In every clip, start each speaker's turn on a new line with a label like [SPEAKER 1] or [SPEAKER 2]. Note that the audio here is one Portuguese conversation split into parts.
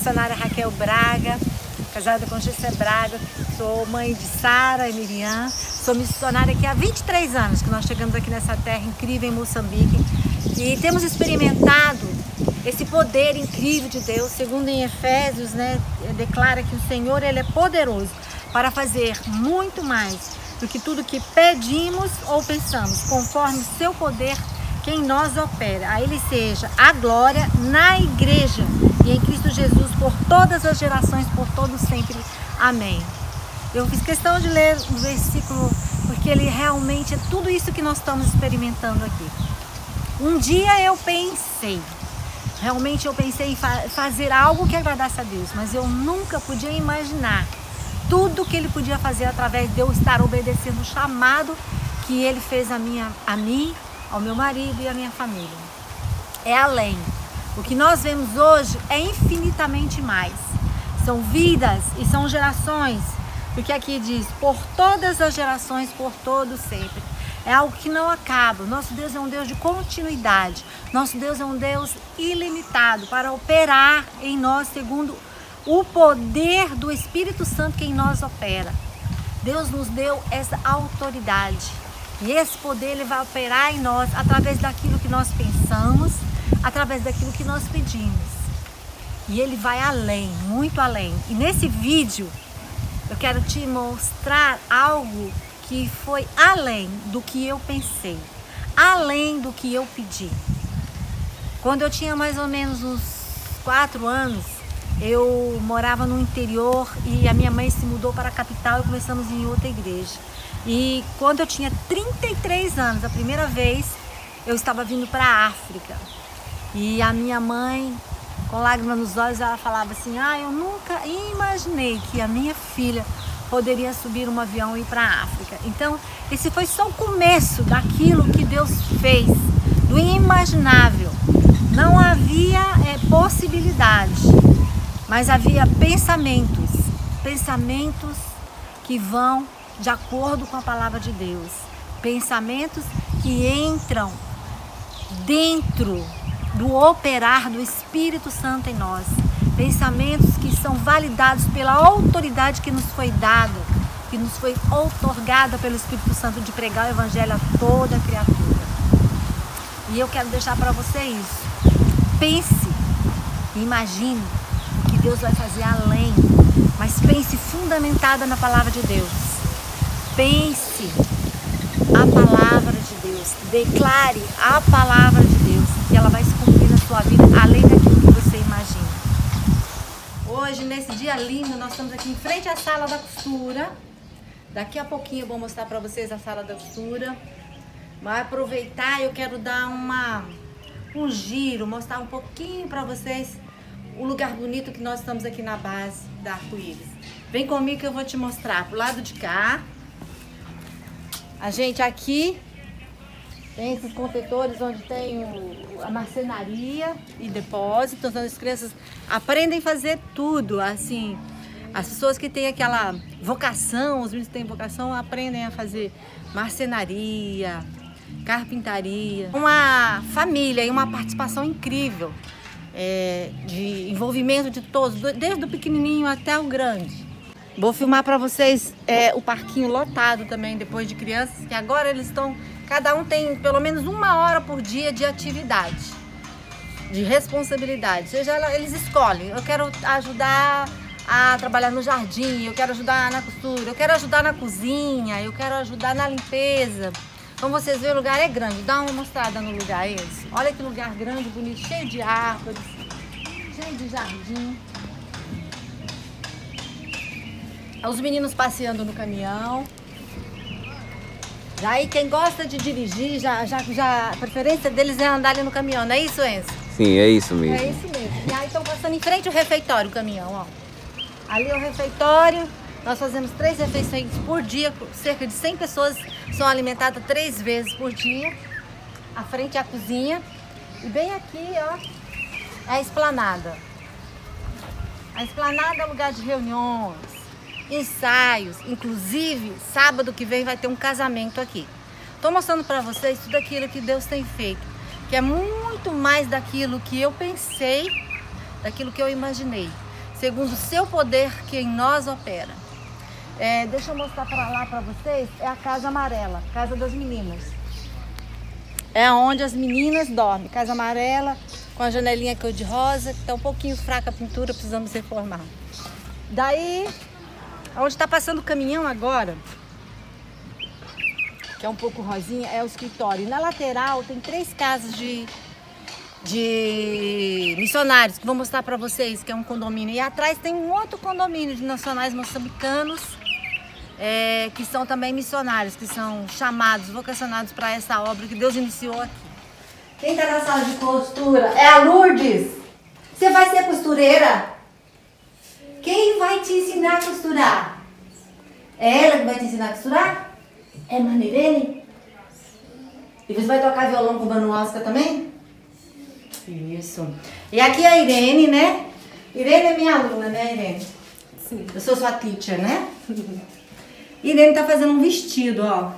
[SPEAKER 1] missionária Raquel Braga, casada com Gessé Braga, sou mãe de Sara e Miriam, sou missionária aqui há 23 anos que nós chegamos aqui nessa terra incrível em Moçambique. E temos experimentado esse poder incrível de Deus, segundo em Efésios, né, declara que o Senhor ele é poderoso para fazer muito mais do que tudo que pedimos ou pensamos, conforme seu poder que em nós opera. A Ele seja a glória na igreja e em Cristo Jesus por todas as gerações, por todos sempre. Amém. Eu fiz questão de ler o versículo porque ele realmente é tudo isso que nós estamos experimentando aqui. Um dia eu pensei, realmente eu pensei em fa fazer algo que agradasse a Deus, mas eu nunca podia imaginar tudo que ele podia fazer através de eu estar obedecendo o chamado que ele fez a, minha, a mim, ao meu marido e à minha família. É além. O que nós vemos hoje é infinitamente mais. São vidas e são gerações, porque aqui diz por todas as gerações, por todos sempre. É algo que não acaba. Nosso Deus é um Deus de continuidade. Nosso Deus é um Deus ilimitado para operar em nós segundo o poder do Espírito Santo que em nós opera. Deus nos deu essa autoridade. E esse poder ele vai operar em nós através daquilo que nós pensamos, através daquilo que nós pedimos. E ele vai além, muito além. E nesse vídeo eu quero te mostrar algo que foi além do que eu pensei, além do que eu pedi. Quando eu tinha mais ou menos uns quatro anos, eu morava no interior e a minha mãe se mudou para a capital e começamos em outra igreja. E quando eu tinha 33 anos, a primeira vez, eu estava vindo para a África. E a minha mãe, com lágrimas nos olhos, ela falava assim: Ah, eu nunca imaginei que a minha filha poderia subir um avião e ir para a África. Então, esse foi só o começo daquilo que Deus fez, do inimaginável. Não havia é, possibilidade mas havia pensamentos, pensamentos que vão de acordo com a palavra de Deus, pensamentos que entram dentro do operar do Espírito Santo em nós, pensamentos que são validados pela autoridade que nos foi dada, que nos foi outorgada pelo Espírito Santo de pregar o Evangelho a toda criatura. E eu quero deixar para você isso. Pense, imagine Deus vai fazer além. Mas pense fundamentada na palavra de Deus. Pense a palavra de Deus. Declare a palavra de Deus. E ela vai se cumprir sua vida além daquilo que você imagina. Hoje, nesse dia lindo, nós estamos aqui em frente à sala da costura. Daqui a pouquinho eu vou mostrar para vocês a sala da costura. Vai aproveitar, eu quero dar uma um giro, mostrar um pouquinho para vocês o lugar bonito que nós estamos aqui na base da Arco-Íris. Vem comigo que eu vou te mostrar. Pro lado de cá, a gente aqui tem esses contetores onde tem o, a marcenaria e depósito. Então as crianças aprendem a fazer tudo, assim. As pessoas que têm aquela vocação, os meninos que têm vocação, aprendem a fazer marcenaria, carpintaria. Uma família e uma participação incrível é, de envolvimento de todos, desde o pequenininho até o grande. Vou filmar para vocês é, o parquinho lotado também, depois de crianças, que agora eles estão, cada um tem pelo menos uma hora por dia de atividade, de responsabilidade. Seja eles escolhem, eu quero ajudar a trabalhar no jardim, eu quero ajudar na costura, eu quero ajudar na cozinha, eu quero ajudar na limpeza. Como vocês veem, o lugar é grande. Dá uma mostrada no lugar esse. Olha que lugar grande, bonito, cheio de árvores, cheio de jardim. Os meninos passeando no caminhão. Aí quem gosta de dirigir, já, já, já, a preferência deles é andar ali no caminhão, não é isso, Enzo?
[SPEAKER 2] Sim, é isso mesmo.
[SPEAKER 1] É isso mesmo. E aí estão passando em frente ao refeitório o caminhão, ó. Ali é o refeitório, nós fazemos três refeições por dia, cerca de 100 pessoas são alimentadas três vezes por dia. À frente é a cozinha. E bem aqui, ó, é a esplanada. A esplanada é lugar de reuniões, ensaios. Inclusive, sábado que vem vai ter um casamento aqui. Estou mostrando para vocês tudo aquilo que Deus tem feito, que é muito mais daquilo que eu pensei, daquilo que eu imaginei. segundo o seu poder que em nós opera. É, deixa eu mostrar para lá para vocês, é a casa amarela, casa das meninas. É onde as meninas dormem, casa amarela, com a janelinha cor de rosa, que está um pouquinho fraca a pintura, precisamos reformar. Daí, onde está passando o caminhão agora, que é um pouco rosinha, é o escritório. E na lateral tem três casas de, de missionários, que vou mostrar para vocês, que é um condomínio. E atrás tem um outro condomínio de nacionais moçambicanos, é, que são também missionários, que são chamados, vocacionados para essa obra que Deus iniciou aqui. Quem está na sala de costura? É a Lourdes. Você vai ser costureira? Quem vai te ensinar a costurar? É ela que vai te ensinar a costurar? É Manirene? E você vai tocar violão com o Manuasca também? Isso. E aqui é a Irene, né? Irene é minha aluna, né, Irene? Sim. Eu sou sua teacher, né? Irene tá fazendo um vestido, ó.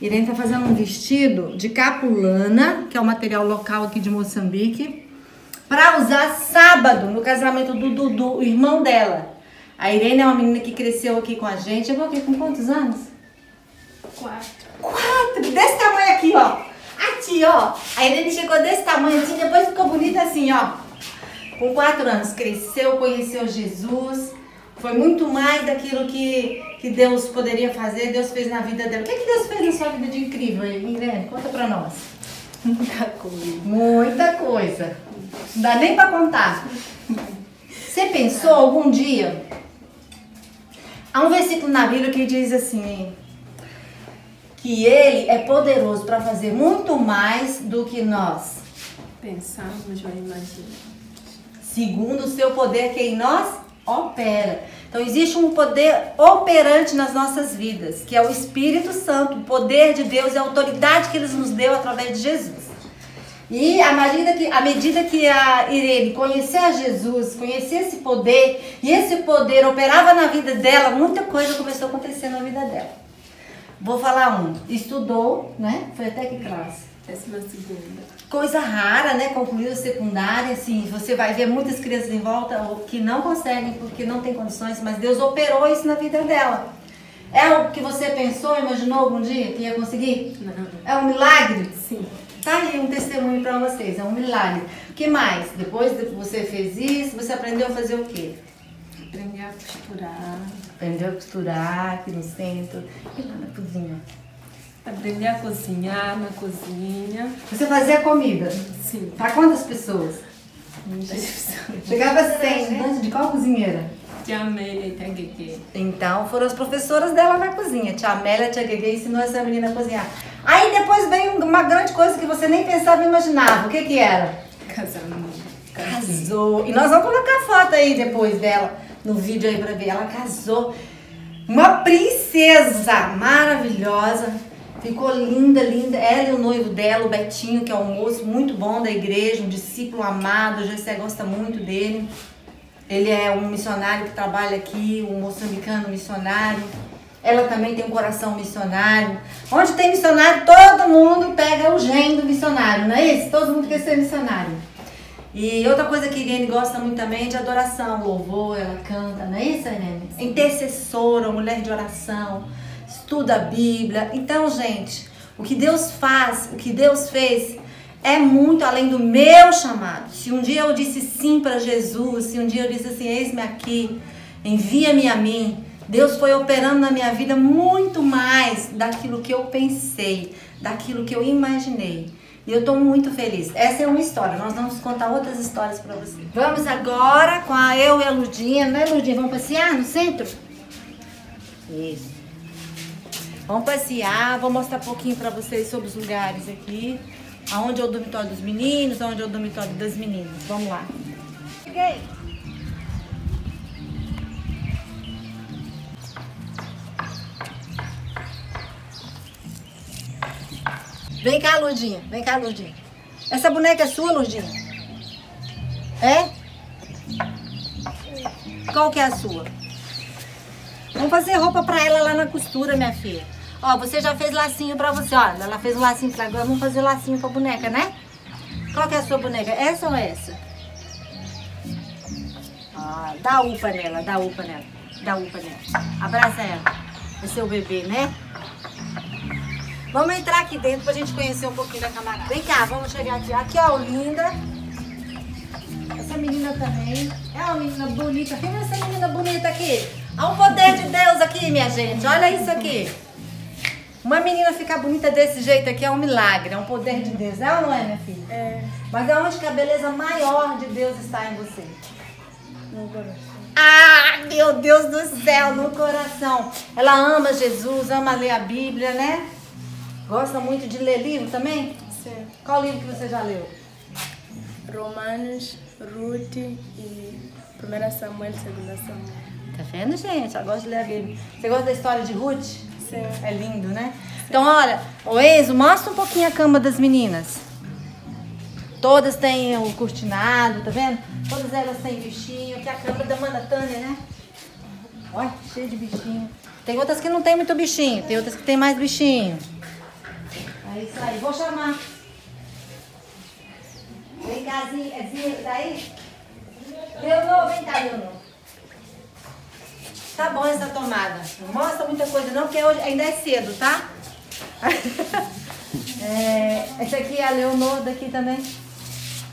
[SPEAKER 1] Irene tá fazendo um vestido de capulana, que é o material local aqui de Moçambique, para usar sábado no casamento do Dudu, o irmão dela. A Irene é uma menina que cresceu aqui com a gente. Chegou aqui com quantos anos?
[SPEAKER 2] Quatro.
[SPEAKER 1] Quatro, desse tamanho aqui, ó. Aqui, ó. A Irene chegou desse tamanho assim, depois ficou bonita assim, ó. Com quatro anos, cresceu, conheceu Jesus. Foi muito mais daquilo que, que Deus poderia fazer, Deus fez na vida dela. O que, que Deus fez na sua vida de incrível, Irene? Conta pra nós.
[SPEAKER 2] Muita coisa.
[SPEAKER 1] Muita coisa. Não dá nem pra contar. Você pensou algum dia? Há um versículo na Bíblia que diz assim: que ele é poderoso para fazer muito mais do que nós.
[SPEAKER 2] Pensamos ou imaginamos.
[SPEAKER 1] Segundo o seu poder que em nós opera. Então existe um poder operante nas nossas vidas, que é o Espírito Santo, o poder de Deus e a autoridade que ele nos deu através de Jesus. E à medida que, à medida que a Irene conhecia Jesus, conhecia esse poder, e esse poder operava na vida dela, muita coisa começou a acontecer na vida dela. Vou falar um. Estudou, né? Foi até que classe?
[SPEAKER 2] Décima segunda.
[SPEAKER 1] Coisa rara, né? Concluiu a secundária, assim, você vai ver muitas crianças em volta que não conseguem porque não tem condições, mas Deus operou isso na vida dela. É o que você pensou, imaginou algum dia que ia conseguir?
[SPEAKER 2] Não.
[SPEAKER 1] É um milagre?
[SPEAKER 2] Sim.
[SPEAKER 1] Tá aí um testemunho para vocês, é um milagre. O que mais? Depois que você fez isso, você aprendeu a fazer o quê?
[SPEAKER 2] Aprender a costurar.
[SPEAKER 1] Aprendeu a costurar aqui no centro e lá na cozinha.
[SPEAKER 2] Aprender a cozinhar na cozinha.
[SPEAKER 1] Você fazia comida?
[SPEAKER 2] Sim.
[SPEAKER 1] Para quantas pessoas? Chegava a 100, né? De qual cozinheira?
[SPEAKER 2] Tia Amélia e Tia Guegue.
[SPEAKER 1] Então foram as professoras dela na cozinha. Tia Amélia, Tia Guegue ensinou essa menina a cozinhar. Depois veio uma grande coisa que você nem pensava e imaginava. O que que era?
[SPEAKER 2] Casamento.
[SPEAKER 1] Casou. E nós vamos colocar a foto aí depois dela no vídeo aí pra ver. Ela casou. Uma princesa maravilhosa. Ficou linda, linda. Ela e o noivo dela, o Betinho, que é um moço muito bom da igreja, um discípulo amado. O José gosta muito dele. Ele é um missionário que trabalha aqui, um moçambicano missionário. Ela também tem um coração missionário. Onde tem missionário, todo mundo pega o gene do missionário, não é isso? Todo mundo quer ser missionário. E outra coisa que Irene gosta muito também é de adoração, louvor, ela canta, não é isso, Irene? Intercessora, mulher de oração, estuda a Bíblia. Então, gente, o que Deus faz, o que Deus fez, é muito além do meu chamado. Se um dia eu disse sim para Jesus, se um dia eu disse assim, eis-me aqui, envia-me a mim, Deus foi operando na minha vida muito mais daquilo que eu pensei, daquilo que eu imaginei. E eu estou muito feliz. Essa é uma história. Nós vamos contar outras histórias para vocês. Vamos agora com a eu e a Ludinha, né, Ludinha? Vamos passear no centro? Isso. Vamos passear. Vou mostrar um pouquinho para vocês sobre os lugares aqui. Aonde é o dormitório dos meninos, aonde é o dormitório das meninas. Vamos lá. Cheguei. Vem cá, Lurdinha. Vem cá, Lurdinha. Essa boneca é sua, Lurdinha? É? Qual que é a sua? Vamos fazer roupa pra ela lá na costura, minha filha. Ó, você já fez lacinho pra você, ó. Ela fez o lacinho pra agora, vamos fazer lacinho pra boneca, né? Qual que é a sua boneca? Essa ou essa? Ah, dá upa nela, dá upa nela. Dá upa nela. Abraça ela. É seu bebê, né? Vamos entrar aqui dentro pra gente conhecer um pouquinho da camarada. Vem cá, vamos chegar aqui. Aqui, ó, Olinda. Essa menina também. É uma menina bonita. Quem é essa menina bonita aqui? Há um poder de Deus aqui, minha gente. Olha isso aqui. Uma menina ficar bonita desse jeito aqui é um milagre, é um poder de Deus. É ou não é, minha filha?
[SPEAKER 2] É.
[SPEAKER 1] Mas é onde que a beleza maior de Deus está em você?
[SPEAKER 2] No coração.
[SPEAKER 1] Ah, meu Deus do céu, no coração. Ela ama Jesus, ama ler a Bíblia, né? Gosta muito de ler livro também?
[SPEAKER 2] Sim.
[SPEAKER 1] Qual livro que você já leu?
[SPEAKER 2] Romanos, Ruth e 1 Samuel, 2 Samuel.
[SPEAKER 1] Tá vendo, gente? Ela gosta de ler a Bíblia. Você gosta da história de Ruth?
[SPEAKER 2] Sim.
[SPEAKER 1] É lindo, né? Então, olha, o Enzo, mostra um pouquinho a cama das meninas. Todas têm o cortinado, tá vendo? Todas elas têm bichinho. Aqui é a cama da Mana Tânia, né? Olha, cheio de bichinho. Tem outras que não tem muito bichinho, tem outras que tem mais bichinho. É isso aí, vou chamar. Vem cá, Zinha, é daí? Leonor, vem cá, Leonor. Tá bom essa tomada. Não mostra muita coisa não, porque hoje ainda é cedo, tá? é, essa aqui é a Leonor daqui também.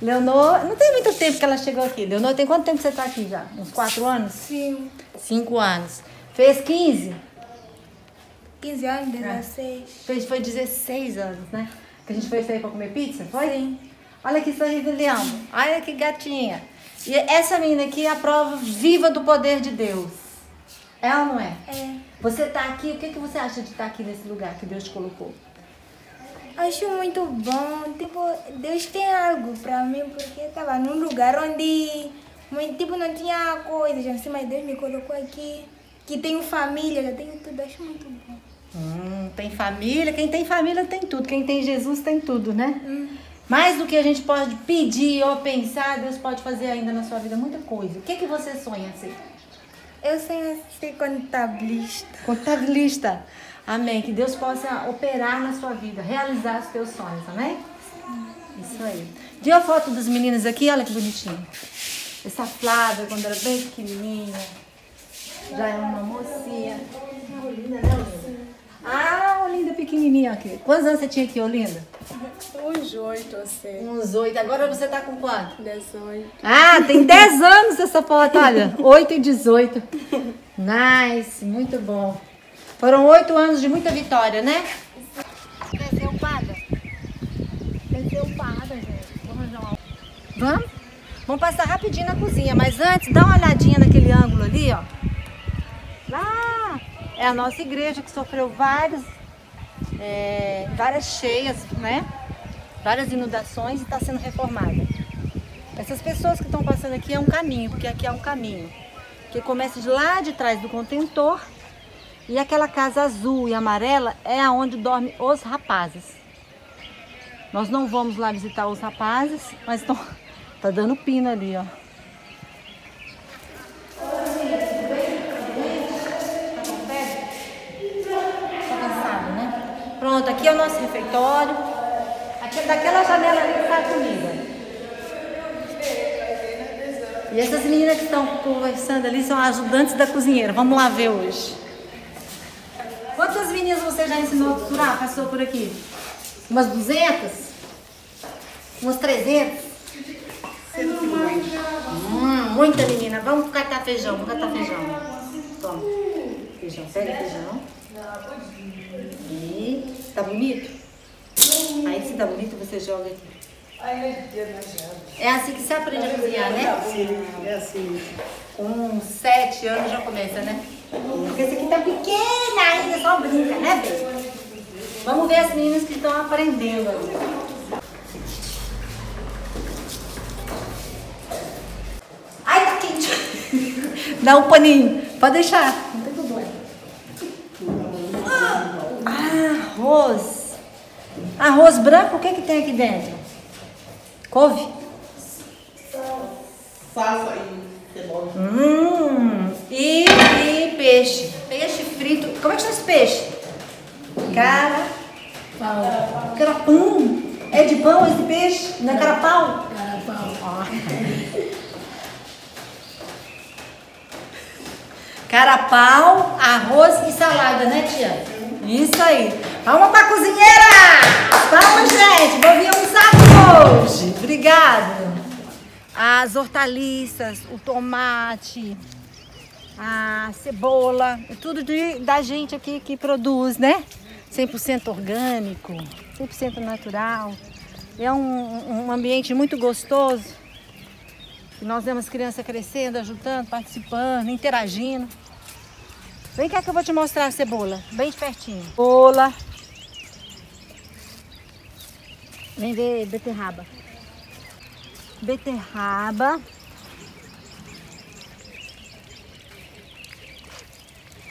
[SPEAKER 1] Leonor, não tem muito tempo que ela chegou aqui. Leonor, tem quanto tempo que você tá aqui já? Uns quatro anos?
[SPEAKER 2] Sim.
[SPEAKER 1] Cinco anos. Fez 15?
[SPEAKER 2] 15 anos, 16.
[SPEAKER 1] Fez, foi 16 anos, né? Que a gente foi sair pra comer pizza, foi? Sim. Olha que sorriso lindo. Olha que gatinha. E essa menina aqui é a prova viva do poder de Deus. É ou não é?
[SPEAKER 2] É.
[SPEAKER 1] Você tá aqui, o que, que você acha de estar aqui nesse lugar que Deus te colocou?
[SPEAKER 2] Acho muito bom. Tipo, Deus tem algo pra mim, porque eu tava num lugar onde, tipo, não tinha coisas assim, mas Deus me colocou aqui. Que tenho família, já tenho tudo. Acho muito bom.
[SPEAKER 1] Hum, tem família, quem tem família tem tudo, quem tem Jesus tem tudo, né? Mais do que a gente pode pedir ou pensar, Deus pode fazer ainda na sua vida muita coisa. O que, que você sonha ser?
[SPEAKER 2] Eu sei ser contabilista.
[SPEAKER 1] Contabilista. Amém. Que Deus possa operar na sua vida, realizar os teus sonhos, amém? Isso aí. Viu a foto das meninas aqui? Olha que bonitinho. Essa Flávia, quando era bem pequenininha, já é uma mocinha. Olinda, né? Ah, Olinda pequenininha aqui. Quantos anos você tinha aqui, Olinda?
[SPEAKER 2] Uns oito, eu sei.
[SPEAKER 1] Uns oito. Agora você tá com quanto?
[SPEAKER 2] 18.
[SPEAKER 1] Ah, tem 10 anos essa foto, olha. 8 e 18. Nice, muito bom. Foram oito anos de muita vitória, né? Upada? Quer ser upada, gente. Vamos arranjar uma... Vamos? Vamos passar rapidinho na cozinha, mas antes, dá uma olhadinha naquele ângulo ali, ó. Lá é a nossa igreja que sofreu vários, é, várias cheias, né? Várias inundações e está sendo reformada. Essas pessoas que estão passando aqui é um caminho, porque aqui é um caminho que começa de lá de trás do contentor e aquela casa azul e amarela é aonde dormem os rapazes. Nós não vamos lá visitar os rapazes, mas estão tá dando pino ali, ó. Pronto, aqui é o nosso refeitório. Aqui, daquela janela ali sai comida. E essas meninas que estão conversando ali são ajudantes da cozinheira. Vamos lá ver hoje. Quantas meninas você já ensinou a costurar? Passou por aqui? Umas 200? Umas 300? Hum, muita menina. Vamos catar feijão, vamos catar feijão. Toma. Feijão, pega feijão. Tá bonito? Aí se tá bonito, você joga aqui. É assim que se aprende a cozinhar, né?
[SPEAKER 3] É assim.
[SPEAKER 1] Com sete anos já começa, né? Porque esse aqui tá pequena ainda, só brinca, né, Bê? Vamos ver as meninas que estão aprendendo ali. Ai, tá quente. Dá um paninho. Pode deixar. Arroz. Arroz branco, o que que tem aqui dentro? Couve?
[SPEAKER 3] Salsa e cebola.
[SPEAKER 1] Hum, e, e peixe. Peixe frito. Como é que chama esse peixe? Cara. Carapão. É de pão esse peixe? Não é carapau? Carapau. Carapau, arroz e salada, né, tia? Isso aí. Palma pra cozinheira! Palma, gente! Vou vir almoçar hoje. Obrigada. As hortaliças, o tomate, a cebola, é tudo de, da gente aqui que produz, né? 100% orgânico, 100% natural. É um, um ambiente muito gostoso. Nós vemos criança crescendo, ajudando, participando, interagindo. Vem cá que eu vou te mostrar a cebola, bem de pertinho. Cebola. Vem ver beterraba. Beterraba.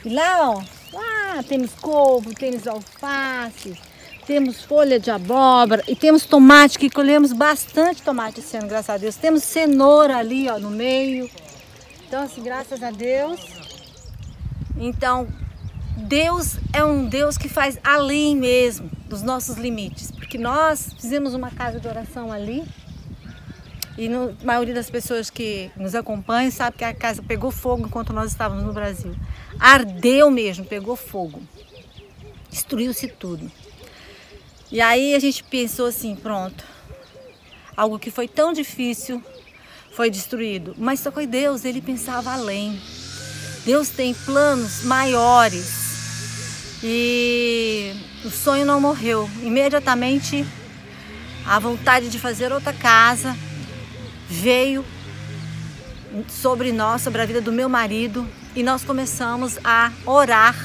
[SPEAKER 1] E lá, ó, lá temos couve, temos alface, temos folha de abóbora e temos tomate, que colhemos bastante tomate esse ano, graças a Deus. Temos cenoura ali, ó, no meio. Então, assim, graças a Deus. Então, Deus é um Deus que faz além mesmo dos nossos limites, porque nós fizemos uma casa de oração ali e a maioria das pessoas que nos acompanham sabe que a casa pegou fogo enquanto nós estávamos no Brasil. Ardeu mesmo, pegou fogo. Destruiu-se tudo. E aí a gente pensou assim, pronto, algo que foi tão difícil foi destruído. Mas só foi Deus, ele pensava além. Deus tem planos maiores. E o sonho não morreu. Imediatamente a vontade de fazer outra casa veio sobre nós, sobre a vida do meu marido, e nós começamos a orar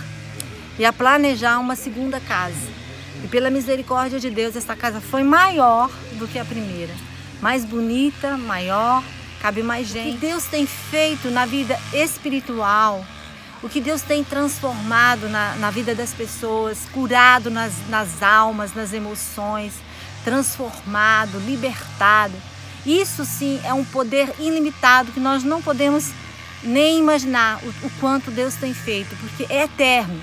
[SPEAKER 1] e a planejar uma segunda casa. E pela misericórdia de Deus, esta casa foi maior do que a primeira. Mais bonita, maior, cabe mais gente. O que Deus tem feito na vida espiritual, o que Deus tem transformado na, na vida das pessoas, curado nas, nas almas, nas emoções, transformado, libertado. Isso sim é um poder ilimitado que nós não podemos nem imaginar o, o quanto Deus tem feito, porque é eterno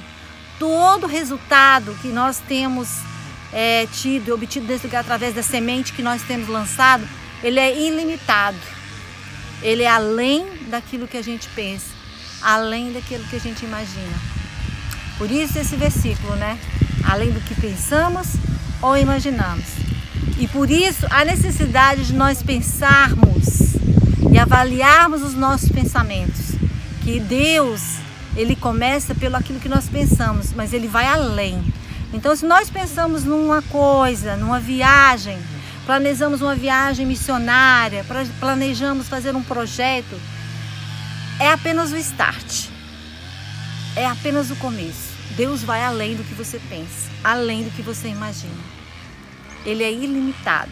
[SPEAKER 1] todo resultado que nós temos é, tido e obtido desse lugar através da semente que nós temos lançado, ele é ilimitado. Ele é além daquilo que a gente pensa, além daquilo que a gente imagina. Por isso esse versículo, né? Além do que pensamos ou imaginamos. E por isso a necessidade de nós pensarmos e avaliarmos os nossos pensamentos. Que Deus ele começa pelo aquilo que nós pensamos, mas ele vai além. Então, se nós pensamos numa coisa, numa viagem, planejamos uma viagem missionária, planejamos fazer um projeto. É apenas o start, é apenas o começo. Deus vai além do que você pensa, além do que você imagina. Ele é ilimitado.